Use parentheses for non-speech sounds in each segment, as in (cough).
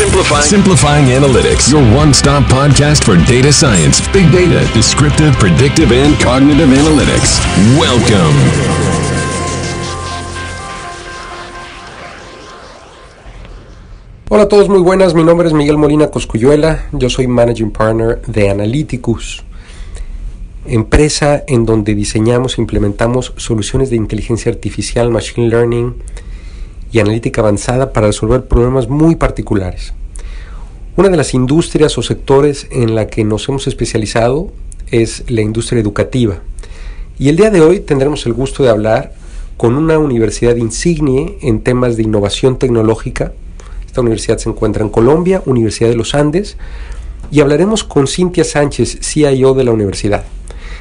Simplifying. Simplifying Analytics, your one-stop podcast for data science, big data, descriptive, predictive, and cognitive analytics. Welcome. Hola a todos, muy buenas. Mi nombre es Miguel Molina Coscuyuela. Yo soy Managing Partner de Analyticus, empresa en donde diseñamos e implementamos soluciones de inteligencia artificial, machine learning, y analítica avanzada para resolver problemas muy particulares. Una de las industrias o sectores en la que nos hemos especializado es la industria educativa. Y el día de hoy tendremos el gusto de hablar con una universidad insignia en temas de innovación tecnológica. Esta universidad se encuentra en Colombia, Universidad de los Andes, y hablaremos con Cintia Sánchez, CIO de la universidad.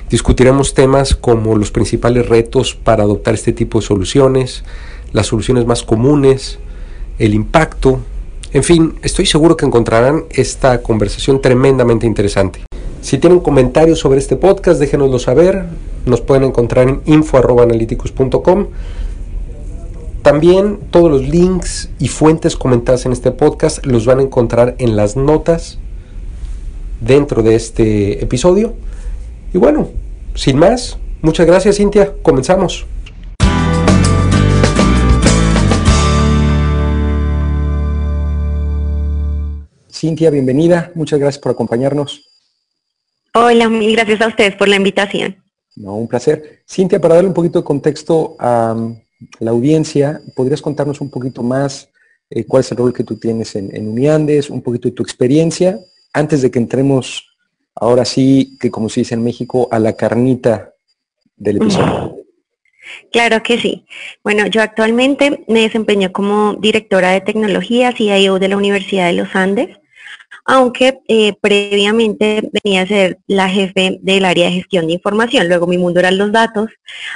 Discutiremos temas como los principales retos para adoptar este tipo de soluciones, las soluciones más comunes, el impacto. En fin, estoy seguro que encontrarán esta conversación tremendamente interesante. Si tienen comentarios sobre este podcast, déjenoslo saber. Nos pueden encontrar en info.analyticus.com. También todos los links y fuentes comentadas en este podcast los van a encontrar en las notas dentro de este episodio. Y bueno, sin más, muchas gracias Cintia, comenzamos. Cintia, bienvenida. Muchas gracias por acompañarnos. Hola, mil gracias a ustedes por la invitación. No, un placer. Cintia, para darle un poquito de contexto a um, la audiencia, ¿podrías contarnos un poquito más eh, cuál es el rol que tú tienes en, en, Uniandes, un poquito de tu experiencia, antes de que entremos, ahora sí, que como se dice en México, a la carnita del episodio? Claro que sí. Bueno, yo actualmente me desempeño como directora de tecnología, CIO de la Universidad de los Andes aunque eh, previamente venía a ser la jefe del área de gestión de información. Luego mi mundo eran los datos.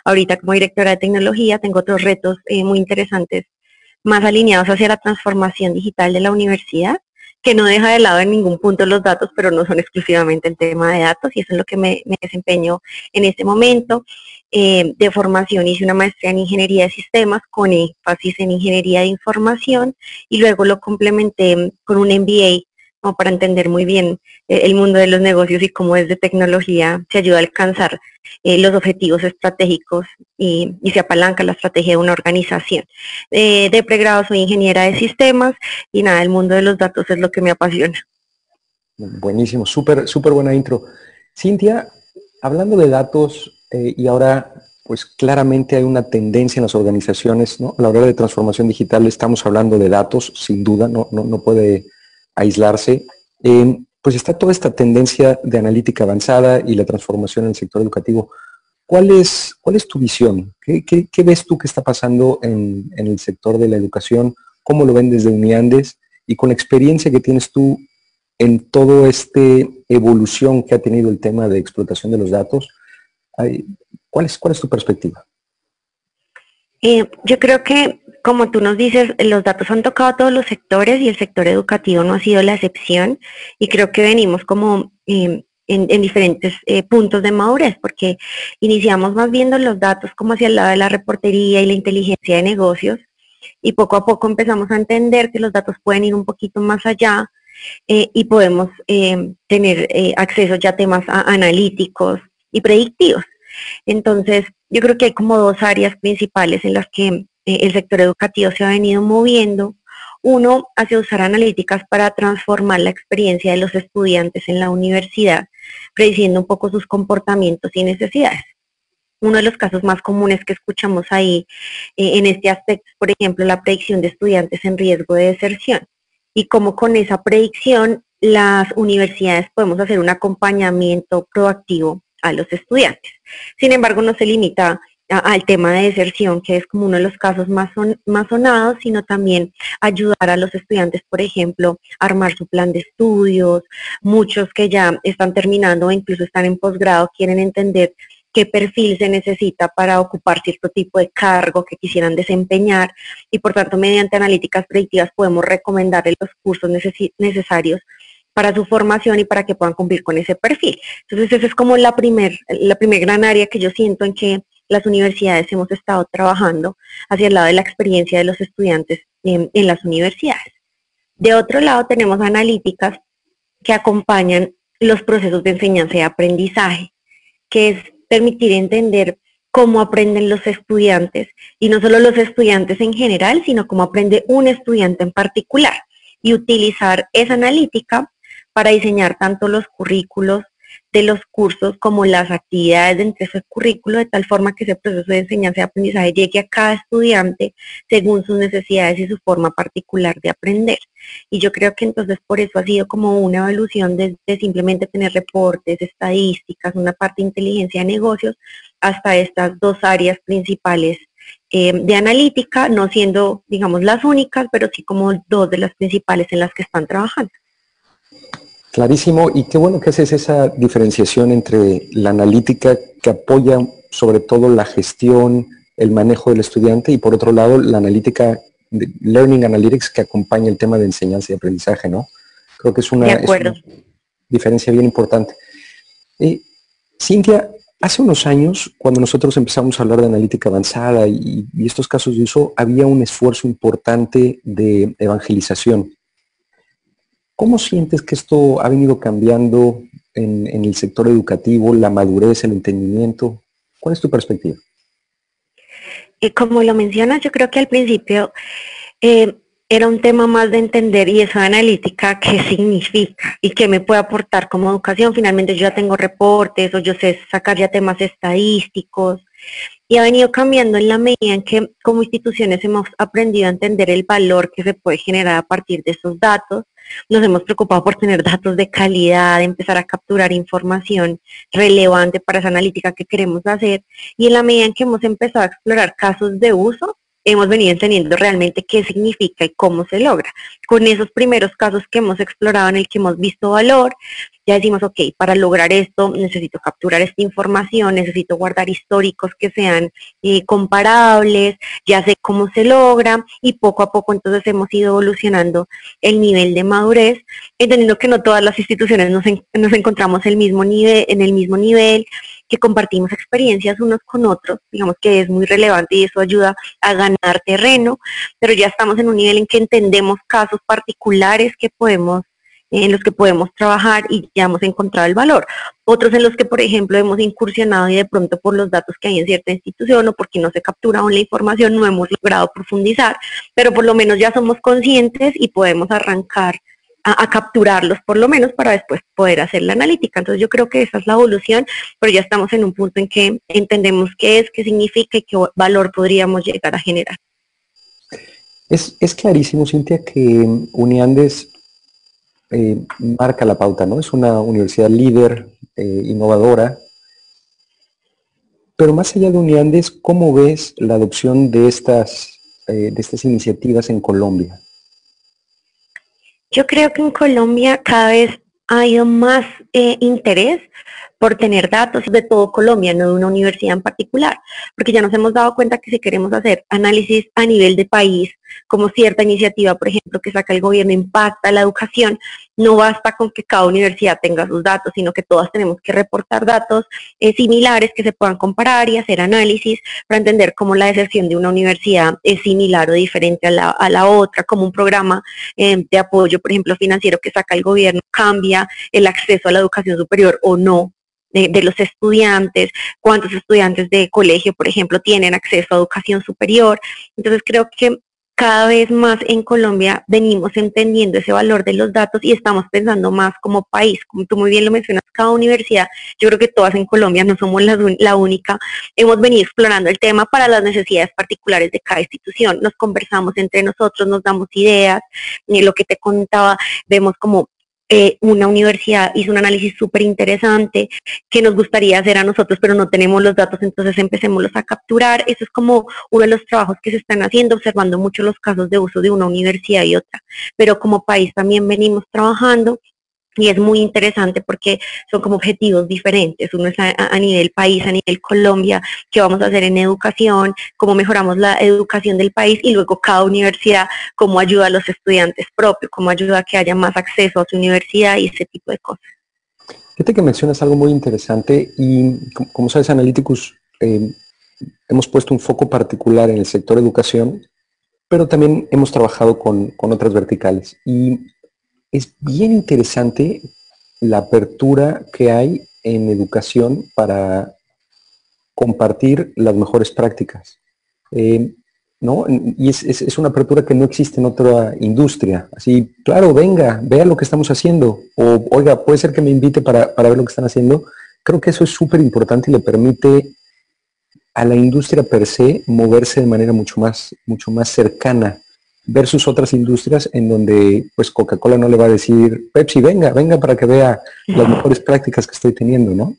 Ahorita como directora de tecnología tengo otros retos eh, muy interesantes, más alineados hacia la transformación digital de la universidad, que no deja de lado en ningún punto los datos, pero no son exclusivamente el tema de datos, y eso es lo que me, desempeño en este momento. Eh, de formación hice una maestría en ingeniería de sistemas con énfasis en ingeniería de información y luego lo complementé con un MBA como para entender muy bien eh, el mundo de los negocios y cómo desde tecnología se ayuda a alcanzar eh, los objetivos estratégicos y, se apalanca la estrategia de una organización. Eh, de pregrado soy ingeniera de sistemas y nada, el mundo de los datos es lo que me apasiona. Buenísimo, súper, súper buena intro. Cintia, hablando de datos y ahora pues claramente hay una tendencia en las organizaciones, ¿no? A la hora de transformación digital estamos hablando de datos, sin duda, no, no, no puede aislarse, pues está toda esta tendencia de analítica avanzada y la transformación en el sector educativo. ¿Cuál es, cuál es tu visión? ¿Qué, ves tú que está pasando en, el sector de la educación? ¿Cómo lo ven desde Uniandes? Y con la experiencia que tienes tú en toda esta evolución que ha tenido el tema de explotación de los datos, ¿cuál es, cuál es tu perspectiva? Eh, yo creo que como tú nos dices, los datos han tocado a todos los sectores y el sector educativo no ha sido la excepción y creo que venimos como em, en, diferentes eh, puntos de madurez porque iniciamos más viendo los datos como hacia el lado de la reportería y la inteligencia de negocios y poco a poco empezamos a entender que los datos pueden ir un poquito más allá eh, y podemos em, tener eh, acceso ya a temas analíticos y predictivos. Entonces, yo creo que hay como dos áreas principales en las que eh, el sector educativo se ha venido moviendo. Uno, hacia usar analíticas para transformar la experiencia de los estudiantes en la universidad, prediciendo un poco sus comportamientos y necesidades. Uno de los casos más comunes que escuchamos ahí eh, en este aspecto por ejemplo, la predicción de estudiantes en riesgo de deserción y cómo con esa predicción las universidades podemos hacer un acompañamiento proactivo a los estudiantes. Sin embargo, no se limita al tema de deserción, que es como uno de los casos más, más sonados, sino también ayudar a los estudiantes, por ejemplo, a armar su plan de estudios. Muchos que ya están terminando o incluso están en posgrado quieren entender qué perfil se necesita para ocupar cierto tipo de cargo que quisieran desempeñar y por tanto mediante analíticas predictivas podemos recomendarles los cursos necesarios para su formación y para que puedan cumplir con ese perfil. Entonces esa es como la primer, la primer gran área que yo siento en que las universidades hemos estado trabajando hacia el lado de la experiencia de los estudiantes en, las universidades. De otro lado tenemos analíticas que acompañan los procesos de enseñanza y aprendizaje, que es permitir entender cómo aprenden los estudiantes, y no solo los estudiantes en general, sino cómo aprende un estudiante en particular, y utilizar esa analítica para diseñar tanto los currículos de los cursos como las actividades dentro de ese currículo, de tal forma que ese proceso de enseñanza y aprendizaje llegue a cada estudiante según sus necesidades y su forma particular de aprender. Y yo creo que entonces por eso ha sido como una evolución desde simplemente tener reportes, estadísticas, una parte de inteligencia de negocios, hasta estas dos áreas principales eh, de analítica, no siendo, digamos, las únicas, pero sí como dos de las principales en las que están trabajando. Clarísimo, y qué bueno que haces esa diferenciación entre la analítica que apoya sobre todo la gestión, el manejo del estudiante y por otro lado la analítica, Learning Analytics que acompaña el tema de enseñanza y aprendizaje, ¿no? Creo que es una, diferencia bien importante. Y, Cintia, hace unos años, cuando nosotros empezamos a hablar de analítica avanzada y estos casos de uso, había un esfuerzo importante de evangelización ¿Cómo sientes que esto ha venido cambiando en, el sector educativo, la madurez, el entendimiento? ¿Cuál es tu perspectiva? Como lo mencionas, yo creo que al principio eh, era un tema más de entender y eso analítica, qué significa y qué me puede aportar como educación. Finalmente yo ya tengo reportes o yo sé sacar ya temas estadísticos y ha venido cambiando en la medida en que como instituciones hemos aprendido a entender el valor que se puede generar a partir de esos datos nos hemos preocupado por tener datos de calidad, empezar a capturar información relevante para esa analítica que queremos hacer. Y en la medida en que hemos empezado a explorar casos de uso, hemos venido entendiendo realmente qué significa y cómo se logra. Con esos primeros casos que hemos explorado en el que hemos visto valor, ya decimos, ok, para lograr esto necesito capturar esta información, necesito guardar históricos que sean eh, comparables, ya sé cómo se logra y poco a poco entonces hemos ido evolucionando el nivel de madurez, entendiendo que no todas las instituciones nos, nos encontramos el mismo nivel, en el mismo nivel, que compartimos experiencias unos con otros, digamos que es muy relevante y eso ayuda a ganar terreno, pero ya estamos en un nivel en que entendemos casos particulares que podemos en los que podemos trabajar y ya hemos encontrado el valor. Otros en los que, por ejemplo, hemos incursionado y de pronto por los datos que hay en cierta institución o porque no se captura aún la información no hemos logrado profundizar, pero por lo menos ya somos conscientes y podemos arrancar a, capturarlos por lo menos para después poder hacer la analítica. Entonces yo creo que esa es la evolución, pero ya estamos en un punto en que entendemos qué es, qué significa y qué valor podríamos llegar a generar. Es, es clarísimo, Cintia, que Uniandes eh, marca la pauta, ¿no? Es una universidad líder, eh, innovadora. Pero más allá de Uniandes, ¿cómo ves la adopción de estas, eh, de estas iniciativas en Colombia? Yo creo que en Colombia cada vez ha habido más eh, interés por tener datos de todo Colombia, no de una universidad en particular, porque ya nos hemos dado cuenta que si queremos hacer análisis a nivel de país, como cierta iniciativa, por ejemplo, que saca el gobierno impacta la educación, no basta con que cada universidad tenga sus datos, sino que todas tenemos que reportar datos eh, similares que se puedan comparar y hacer análisis para entender cómo la deserción de una universidad es similar o diferente a la, otra, como un programa eh, de apoyo, por ejemplo, financiero que saca el gobierno cambia el acceso a la educación superior o no de, los estudiantes, cuántos estudiantes de colegio, por ejemplo, tienen acceso a educación superior. Entonces creo que cada vez más en Colombia venimos entendiendo ese valor de los datos y estamos pensando más como país. Como tú muy bien lo mencionas, cada universidad, yo creo que todas en Colombia no somos la, única, hemos venido explorando el tema para las necesidades particulares de cada institución. Nos conversamos entre nosotros, nos damos ideas, y lo que te contaba, vemos como eh, una universidad hizo un análisis súper interesante que nos gustaría hacer a nosotros, pero no tenemos los datos, entonces empecémoslos a capturar. Eso es como uno de los trabajos que se están haciendo, observando mucho los casos de uso de una universidad y otra. Pero como país también venimos trabajando y es muy interesante porque son como objetivos diferentes. Uno es a, nivel país, a nivel Colombia, qué vamos a hacer en educación, cómo mejoramos la educación del país y luego cada universidad, cómo ayuda a los estudiantes propios, cómo ayuda a que haya más acceso a su universidad y ese tipo de cosas. Fíjate que mencionas algo muy interesante y como sabes, Analyticus, eh, hemos puesto un foco particular en el sector educación, pero también hemos trabajado con, con otras verticales. Y es bien interesante la apertura que hay en educación para compartir las mejores prácticas. Eh, ¿no? Y es, una apertura que no existe en otra industria. Así, claro, venga, vea lo que estamos haciendo. O, oiga, puede ser que me invite para, para ver lo que están haciendo. Creo que eso es súper importante y le permite a la industria per se moverse de manera mucho más, mucho más cercana versus otras industrias en donde pues Coca-Cola no le va a decir, Pepsi, venga, venga para que vea las (laughs) mejores prácticas que estoy teniendo, ¿no?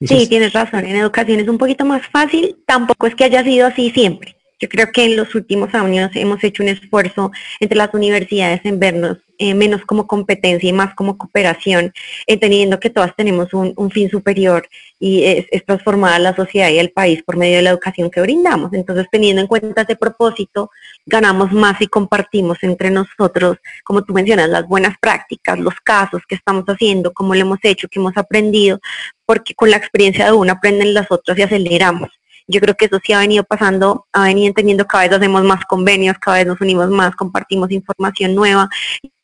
sí, tienes razón, en educación es un poquito más fácil, tampoco es que haya sido así siempre. Yo creo que en los últimos años hemos hecho un esfuerzo entre las universidades en vernos eh, menos como competencia y más como cooperación, entendiendo que todas tenemos un, fin superior y es, es, transformar la sociedad y el país por medio de la educación que brindamos. Entonces, teniendo en cuenta ese propósito, ganamos más y compartimos entre nosotros, como tú mencionas, las buenas prácticas, los casos que estamos haciendo, cómo lo hemos hecho, que hemos aprendido, porque con la experiencia de uno aprenden las otras y aceleramos. Yo creo que eso sí ha venido pasando, ha venido entendiendo, cada vez hacemos más convenios, cada vez nos unimos más, compartimos información nueva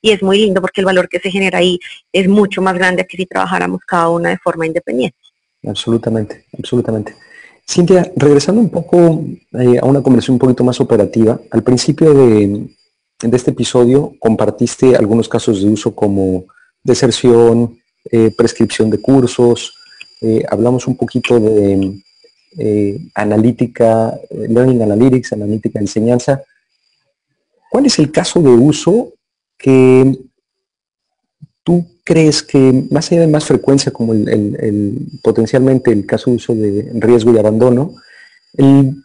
y es muy lindo porque el valor que se genera ahí es mucho más grande que si trabajáramos cada una de forma independiente. Absolutamente, absolutamente. Cintia, regresando un poco eh, a una conversación un poquito más operativa, al principio de, este episodio compartiste algunos casos de uso como deserción, eh, prescripción de cursos, eh, hablamos un poquito de eh, analítica, eh, Learning Analytics, analítica de enseñanza. ¿Cuál es el caso de uso que tú crees que, más allá de más frecuencia como el, potencialmente el caso de uso de riesgo y abandono,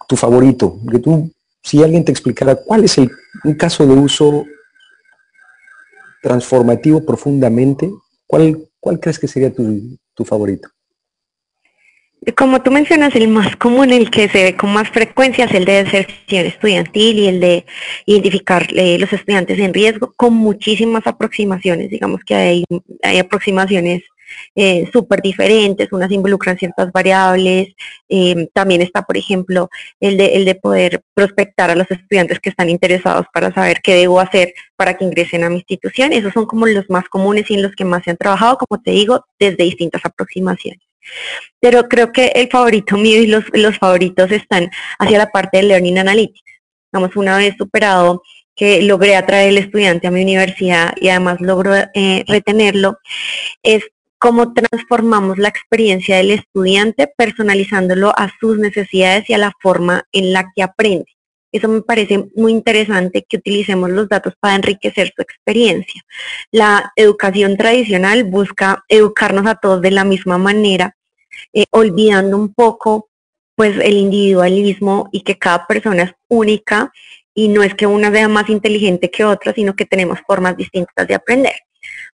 tu favorito? Que tú, si alguien te explicara cuál es el, caso de uso transformativo profundamente, ¿cuál, cuál crees que sería tu favorito? Como tú mencionas, el más común, el que se ve con más frecuencia es el de deserción estudiantil y el de identificar eh, los estudiantes en riesgo con muchísimas aproximaciones. Digamos que hay, aproximaciones eh, súper diferentes, unas involucran ciertas variables. Eh, también está, por ejemplo, el de, el de poder prospectar a los estudiantes que están interesados para saber qué debo hacer para que ingresen a mi institución. Esos son como los más comunes y en los que más se han trabajado, como te digo, desde distintas aproximaciones. Pero creo que el favorito mío y los, los favoritos están hacia la parte de Learning Analytics. Vamos, una vez superado que logré atraer el estudiante a mi universidad y además logro eh, retenerlo, es cómo transformamos la experiencia del estudiante personalizándolo a sus necesidades y a la forma en la que aprende. Eso me parece muy interesante que utilicemos los datos para enriquecer su experiencia. La educación tradicional busca educarnos a todos de la misma manera, eh, olvidando un poco pues el individualismo y que cada persona es única y no es que una sea más inteligente que otra, sino que tenemos formas distintas de aprender.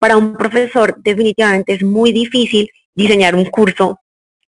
Para un profesor definitivamente es muy difícil diseñar un curso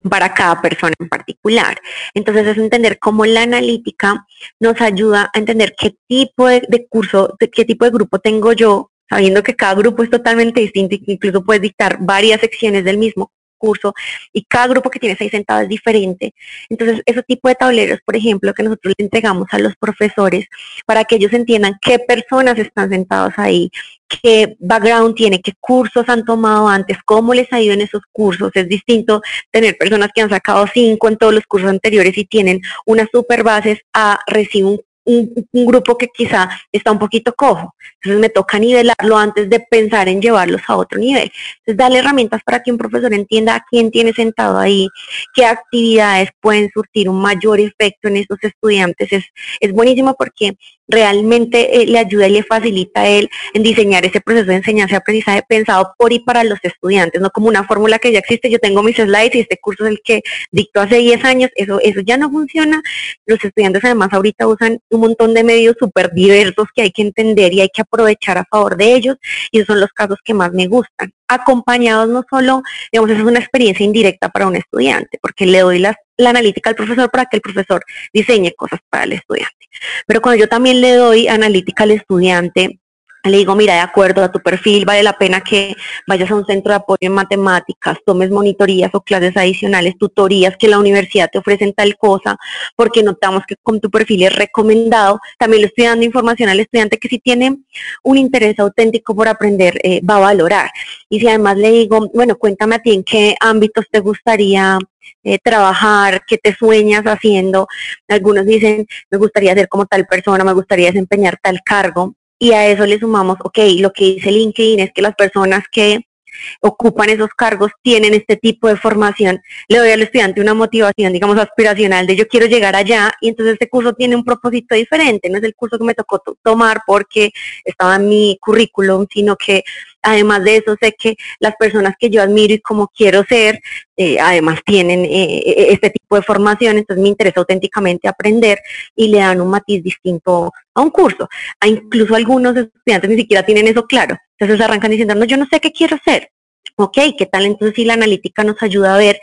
para cada persona en particular. Entonces es entender cómo la analítica nos ayuda a entender qué tipo de, curso, qué tipo de grupo tengo yo, sabiendo que cada grupo es totalmente distinto que incluso puedes dictar varias secciones del mismo curso y cada grupo que tienes ahí sentado es diferente. Entonces, ese tipo de tableros, por ejemplo, que nosotros le entregamos a los profesores para que ellos entiendan qué personas están sentados ahí, qué background tiene, qué cursos han tomado antes, cómo les ha ido en esos cursos. Es distinto tener personas que han sacado cinco en todos los cursos anteriores y tienen unas super bases a recibir un grupo que quizá está un poquito cojo. Entonces me toca nivelarlo antes de pensar en llevarlos a otro nivel. Entonces darle herramientas para que un profesor entienda a quién tiene sentado ahí, qué actividades pueden surtir un mayor efecto en esos estudiantes. Es, es buenísimo porque realmente eh, le ayuda y le facilita a él en diseñar ese proceso de enseñanza y aprendizaje pensado por y para los estudiantes, no como una fórmula que ya existe, yo tengo mis slides y este curso es el que dictó hace 10 años, eso, eso ya no funciona. Los estudiantes además ahorita usan un montón de medios súper diversos que hay que entender y hay que aprovechar a favor de ellos y esos son los casos que más me gustan. Acompañados no solo, digamos, es una experiencia indirecta para un estudiante, porque le doy la analítica al profesor para que el profesor diseñe cosas para el estudiante. Pero cuando yo también le doy analítica al estudiante, le digo, mira, de acuerdo a tu perfil, vale la pena que vayas a un centro de apoyo en matemáticas, tomes monitorías o clases adicionales, tutorías que la universidad te ofrecen tal cosa, porque notamos que con tu perfil es recomendado. También le estoy dando información al estudiante que si tiene un interés auténtico por aprender, eh, va a valorar. Y si además le digo, bueno, cuéntame a ti en qué ámbitos te gustaría eh, trabajar, qué te sueñas haciendo. Algunos dicen, me gustaría ser como tal persona, me gustaría desempeñar tal cargo y a eso le sumamos, ok, lo que dice LinkedIn es que las personas que ocupan esos cargos tienen este tipo de formación, le doy al estudiante una motivación, digamos, aspiracional de yo quiero llegar allá y entonces este curso tiene un propósito diferente, no es el curso que me tocó tomar porque estaba en mi currículum, sino que además de eso sé que las personas que yo admiro y como quiero ser, eh, además tienen eh, e-, este tipo de formación, entonces me interesa auténticamente aprender y le dan un matiz distinto a un curso. A incluso algunos estudiantes ni siquiera tienen eso claro, entonces arrancan diciendo, no, yo no sé qué quiero ser. Ok, ¿qué tal? Entonces si la analítica nos ayuda a ver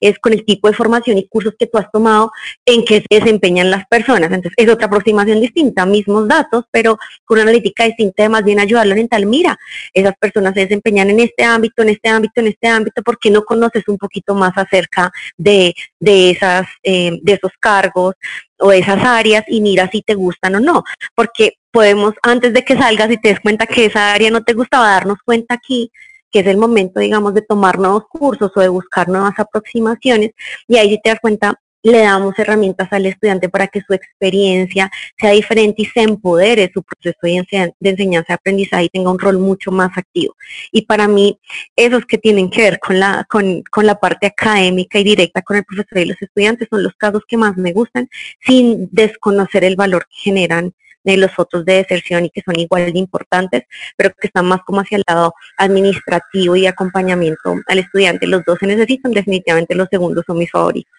es con el tipo de formación y cursos que tú has tomado en que se desempeñan las personas. Entonces, es otra aproximación distinta, mismos datos, pero con una analítica distinta, más bien ayudarlo en tal, mira, esas personas se desempeñan en este ámbito, en este ámbito, en este ámbito, porque no conoces un poquito más acerca de, de, esas, eh, de esos cargos o de esas áreas y mira si te gustan o no, porque podemos, antes de que salgas y te des cuenta que esa área no te gustaba, darnos cuenta aquí que es el momento, digamos, de tomar nuevos cursos o de buscar nuevas aproximaciones. Y ahí si te das cuenta, le damos herramientas al estudiante para que su experiencia sea diferente y se empodere su proceso de enseñanza-aprendizaje y tenga un rol mucho más activo. Y para mí, esos que tienen que ver con la, con, con la parte académica y directa con el profesor y los estudiantes son los casos que más me gustan, sin desconocer el valor que generan de los otros de deserción y que son igual de importantes, pero que están más como hacia el lado administrativo y acompañamiento al estudiante. Los dos se necesitan, definitivamente los segundos son mis favoritos.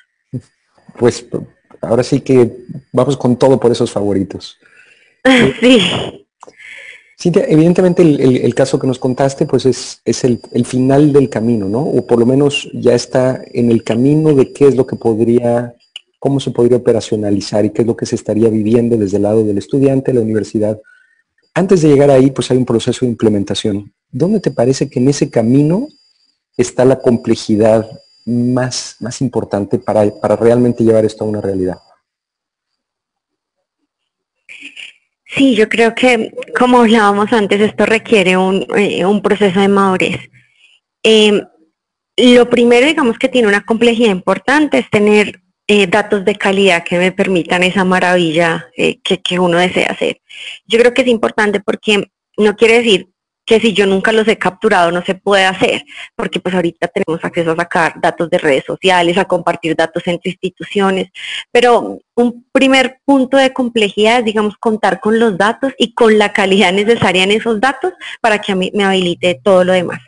Pues ahora sí que vamos con todo por esos favoritos. (laughs) Sí. Cintia, evidentemente el, caso que nos contaste pues es, es el, el, final del camino, ¿no? O por lo menos ya está en el camino de qué es lo que podría cómo se podría operacionalizar y qué es lo que se estaría viviendo desde el lado del estudiante, la universidad. Antes de llegar ahí, pues hay un proceso de implementación. ¿Dónde te parece que en ese camino está la complejidad más, más importante para, para realmente llevar esto a una realidad? Sí, yo creo que, como hablábamos antes, esto requiere un, eh, proceso de madurez. Eh, lo primero, digamos, que tiene una complejidad importante es tener eh, datos de calidad que me permitan esa maravilla eh, que, uno desea hacer. Yo creo que es importante porque no quiere decir que si yo nunca los he capturado no se puede hacer, porque pues ahorita tenemos acceso a sacar datos de redes sociales, a compartir datos entre instituciones, pero un primer punto de complejidad es, digamos, contar con los datos y con la calidad necesaria en esos datos para que me habilite todo lo demás.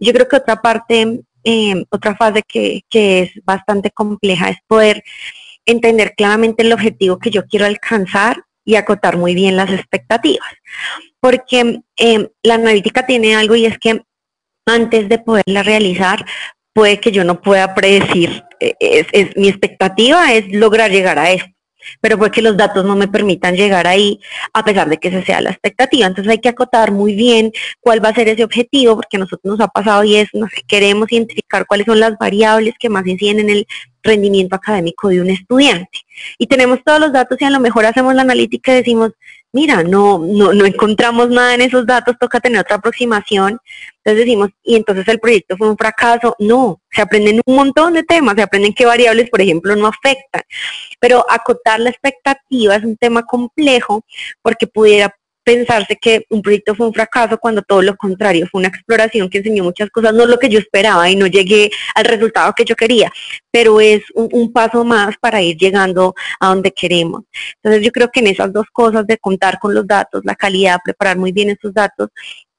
Yo creo que otra parte Em, otra fase que, es bastante compleja es poder entender claramente el objetivo que yo quiero alcanzar y acotar muy bien las expectativas. Porque em, la analítica tiene algo y es que antes de poderla realizar, puede que yo no pueda predecir, e, es, mi expectativa es lograr llegar a esto pero porque los datos no me permitan llegar ahí a pesar de que esa sea la expectativa. Entonces hay que acotar muy bien cuál va a ser ese objetivo, porque a nosotros nos ha pasado y es, nos queremos identificar cuáles son las variables que más inciden en el rendimiento académico de un estudiante. Y tenemos todos los datos y a lo mejor hacemos la analítica y decimos, mira, no, no, no encontramos nada en esos datos, toca tener otra aproximación. Entonces decimos, y entonces el proyecto fue un fracaso. No, se aprenden un montón de temas, se aprenden qué variables, por ejemplo, no afectan. Pero acotar la expectativa es un tema complejo porque pudiera pensarse que un proyecto fue un fracaso cuando todo lo contrario, fue una exploración que enseñó muchas cosas, no lo que yo esperaba y no llegué al resultado que yo quería, pero es un, paso más para ir llegando a donde queremos. Entonces yo creo que en esas dos cosas de contar con los datos, la calidad, preparar muy bien esos datos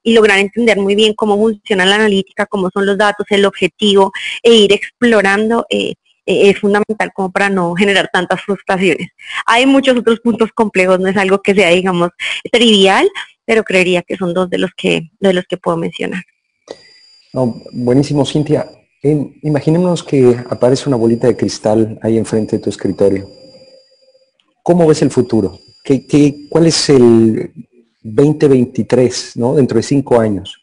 y lograr entender muy bien cómo funciona la analítica, cómo son los datos, el objetivo e ir explorando. Eh, eh, es fundamental como para no generar tantas frustraciones. Hay muchos otros puntos complejos, no es algo que sea, digamos, trivial, pero creería que son dos de los que, de los que puedo mencionar. buenísimo, Cintia. imaginémonos que aparece una bolita de cristal ahí enfrente de tu escritorio. ¿Cómo ves el futuro? ¿Qué, qué, cuál es el, 2023, ¿no? Dentro de cinco años.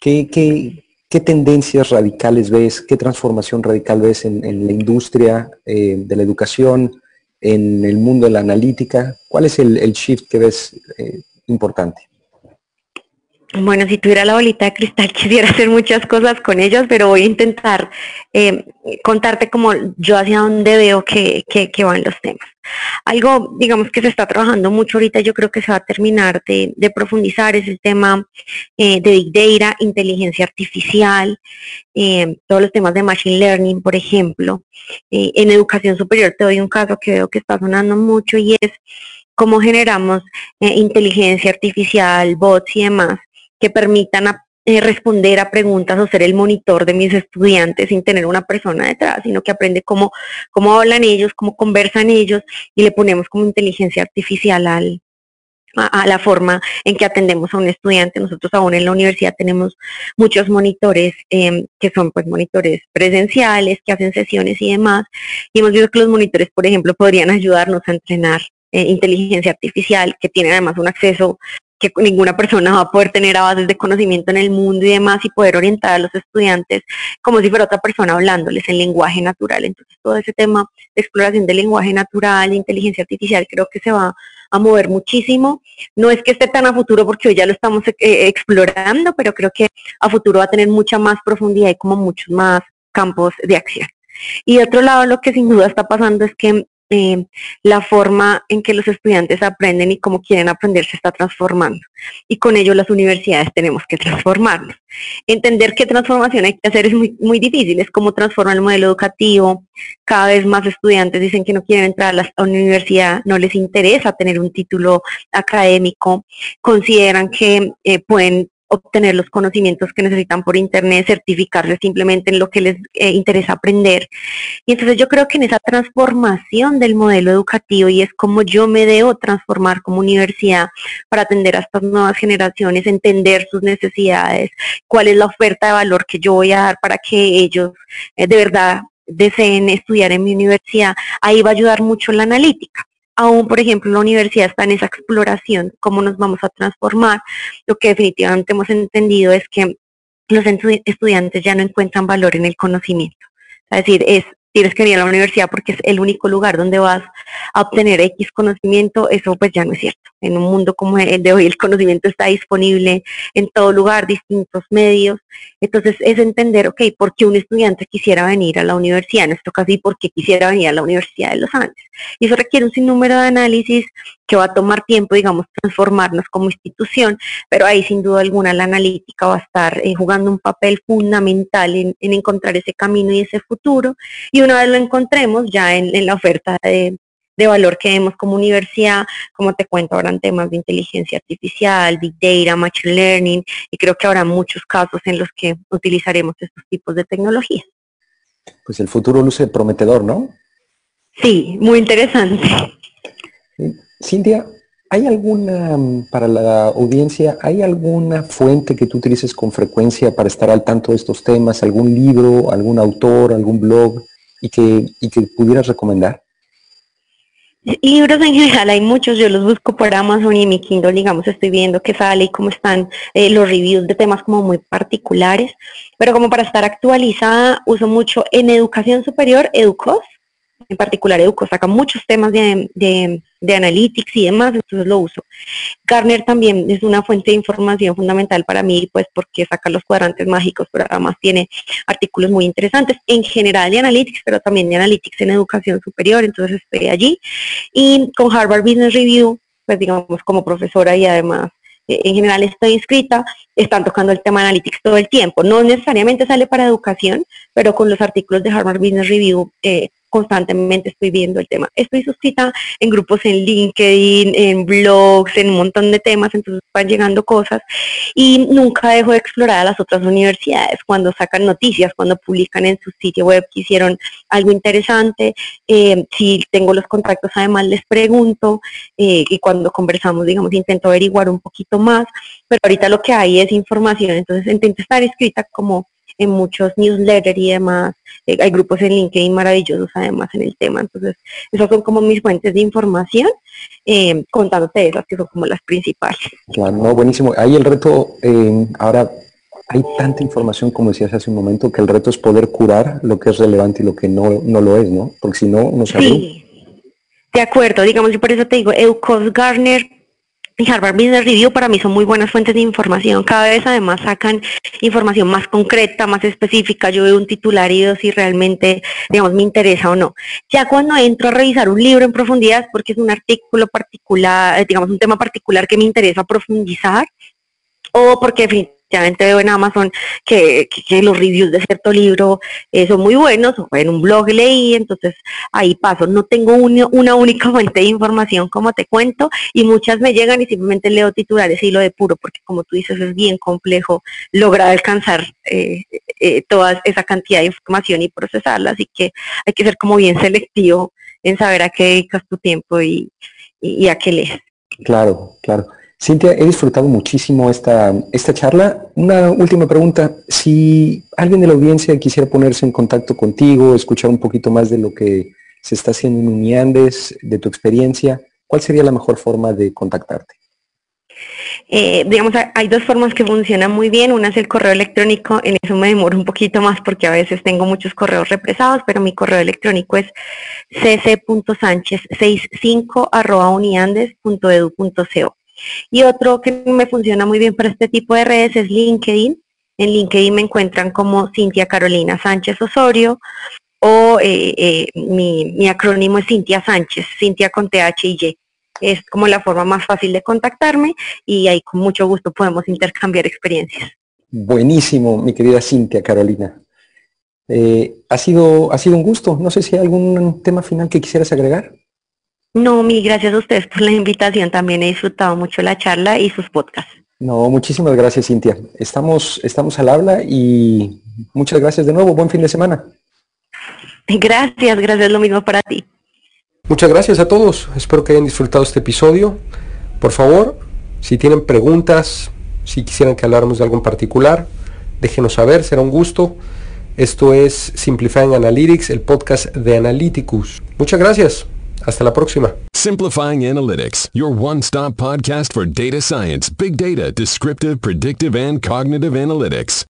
¿Qué, qué, tendencias radicales ves? ¿Qué transformación radical ves en, la industria eh, de la educación, en el mundo de la analítica? ¿Cuál es el, shift que ves eh, importante? Bueno, si tuviera la bolita de cristal (laughs) quisiera hacer muchas cosas con ellos, pero voy a intentar eh, contarte como yo hacia dónde veo que, que, van los temas. Algo, digamos, que se está trabajando mucho ahorita, yo creo que se va a terminar de, profundizar, es el tema eh, de Big Data, inteligencia artificial, eh, todos los temas de Machine Learning, por ejemplo. en educación superior te doy un caso que veo que está sonando mucho y es cómo generamos inteligencia artificial, bots y demás que permitan eh, responder a preguntas o ser el monitor de mis estudiantes sin tener una persona detrás, sino que aprende cómo, cómo hablan ellos, cómo conversan ellos y le ponemos como inteligencia artificial al, a, la forma en que atendemos a un estudiante. Nosotros aún en la universidad tenemos muchos monitores em, que son pues monitores presenciales, que hacen sesiones y demás. Y hemos visto que los monitores, por ejemplo, podrían ayudarnos a entrenar eh, inteligencia artificial, que tienen además un acceso que ninguna persona va a poder tener a bases de conocimiento en el mundo y demás y poder orientar a los estudiantes como si fuera otra persona hablándoles en lenguaje natural. Entonces todo ese tema de exploración del lenguaje natural, inteligencia artificial, creo que se va a mover muchísimo. No es que esté tan a futuro porque hoy ya lo estamos eh, explorando, pero creo que a futuro va a tener mucha más profundidad y como muchos más campos de acción. Y de otro lado, lo que sin duda está pasando es que eh, la forma en que los estudiantes aprenden y cómo quieren aprender se está transformando. Y con ello las universidades tenemos que transformarnos. Entender qué transformación hay que hacer es muy, muy difícil, es cómo transformar el modelo educativo. Cada vez más estudiantes dicen que no quieren entrar a la universidad, no les interesa tener un título académico, consideran que eh, pueden obtener los conocimientos que necesitan por internet, certificarse simplemente en lo que les eh, interesa aprender. Y entonces yo creo que en esa transformación del modelo educativo y es como yo me debo transformar como universidad para atender a estas nuevas generaciones, entender sus necesidades, cuál es la oferta de valor que yo voy a dar para que ellos eh, de verdad deseen estudiar en mi universidad, ahí va a ayudar mucho la analítica aún, por ejemplo, la universidad está en esa exploración, cómo nos vamos a transformar. Lo que definitivamente hemos entendido es que los estudiantes ya no encuentran valor en el conocimiento. Es decir, es tienes que venir a la universidad porque es el único lugar donde vas a obtener X conocimiento, eso pues ya no es cierto. En un mundo como el de hoy el conocimiento está disponible en todo lugar, distintos medios. Entonces es entender, ok, por qué un estudiante quisiera venir a la universidad, en nuestro caso, y por qué quisiera venir a la Universidad de los Andes. Y eso requiere un sinnúmero de análisis que va a tomar tiempo, digamos, transformarnos como institución, pero ahí sin duda alguna la analítica va a estar eh, jugando un papel fundamental en, encontrar ese camino y ese futuro. Y una vez lo encontremos ya en, la oferta de, valor que vemos como universidad, como te cuento, habrán temas de inteligencia artificial, big data, machine learning, y creo que habrá muchos casos en los que utilizaremos estos tipos de tecnologías. Pues el futuro luce prometedor, ¿no? Sí, muy interesante. Cintia, ¿hay alguna, mm, para la audiencia, hay alguna fuente que tú utilices con frecuencia para estar al tanto de estos temas? ¿Algún libro, algún autor, algún blog y que, y que pudieras recomendar? Libros en general hay muchos, yo los busco por Amazon y mi Kindle, digamos, estoy viendo qué sale y cómo están eh, los reviews de temas como muy particulares, pero como para estar actualizada uso mucho en educación superior, Educos, en particular Educo saca muchos temas de, analytics y demás, entonces lo uso. Garner también es una fuente de información fundamental para mí, pues porque saca los cuadrantes mágicos, pero además tiene artículos muy interesantes en general de analytics, pero también de analytics en educación superior, entonces estoy allí. Y con Harvard Business Review, pues digamos como profesora y además eh, en general estoy inscrita, están tocando el tema analytics todo el tiempo. No necesariamente sale para educación, pero con los artículos de Harvard Business Review eh, constantemente estoy viendo el tema. Estoy suscrita en grupos en LinkedIn, en blogs, en un montón de temas, entonces van llegando cosas y nunca dejo de explorar a las otras universidades cuando sacan noticias, cuando publican en su sitio web que hicieron algo interesante. Eh, si tengo los contactos, además les pregunto eh, y cuando conversamos, digamos, intento averiguar un poquito más, pero ahorita lo que hay es información, entonces intento estar escrita como en muchos newsletters y demás. Eh, hay grupos en LinkedIn maravillosos además en el tema. Entonces, esas son como mis fuentes de información, eh, contándote esas que son como las principales. Claro, no, buenísimo. Ahí el reto, eh, ahora hay tanta información, como decías hace un momento, que el reto es poder curar lo que es relevante y lo que no, no lo es, ¿no? Porque si no, no se Sí, de acuerdo. Digamos, y por eso te digo, Eucos Garner y Harvard Business Review para mí son muy buenas fuentes de información. Cada vez además sacan información más concreta, más específica. Yo veo un titular y veo si realmente, digamos, me interesa o no. Ya cuando entro a revisar un libro en profundidad, porque es un artículo particular, eh, digamos, un tema particular que me interesa profundizar, o porque efectivamente veo en Amazon que, los reviews de cierto libro eh, son muy buenos, o en un blog leí, entonces ahí paso. No tengo una única (laughs) fuente de información, como te cuento, y muchas me llegan y simplemente leo titulares y lo depuro, porque como tú dices, es bien complejo lograr alcanzar eh, eh, toda esa cantidad de información y procesarla, así que hay que ser como bien selectivo en saber a qué dedicas tu tiempo y, y a qué lees. Claro, claro. Cintia, he disfrutado muchísimo esta, esta charla. Una última pregunta. Si alguien de la audiencia quisiera ponerse en contacto contigo, escuchar un poquito más de lo que se está haciendo en Uniandes, de tu experiencia, ¿cuál sería la mejor forma de contactarte? Eh, digamos, hay dos formas que funcionan muy bien. Una es el correo electrónico, en eso me demoro un poquito más porque a veces tengo muchos correos represados, pero mi correo electrónico es cc.sánchez65 uniandes.edu.co. Y otro que me funciona muy bien para este tipo de redes es LinkedIn. En LinkedIn me encuentran como Cintia Carolina Sánchez Osorio o eh, eh, mi, acrónimo es Cintia Sánchez, Cintia con TH y Y. Es como la forma más fácil de contactarme y ahí con mucho gusto podemos intercambiar experiencias. Buenísimo, mi querida Cintia Carolina. Eh, ha, sido, ha sido un gusto. No sé si hay algún tema final que quisieras agregar. No, mil gracias a ustedes por la invitación. También he disfrutado mucho la charla y sus podcasts. No, muchísimas gracias, Cintia. Estamos, estamos al habla y muchas gracias de nuevo. Buen fin de semana. Gracias, gracias lo mismo para ti. Muchas gracias a todos. Espero que hayan disfrutado este episodio. Por favor, si tienen preguntas, si quisieran que habláramos de algo en particular, déjenos saber, será un gusto. Esto es Simplifying Analytics, el podcast de Analyticus. Muchas gracias. Hasta la próxima. Simplifying Analytics, your one-stop podcast for data science, big data, descriptive, predictive, and cognitive analytics.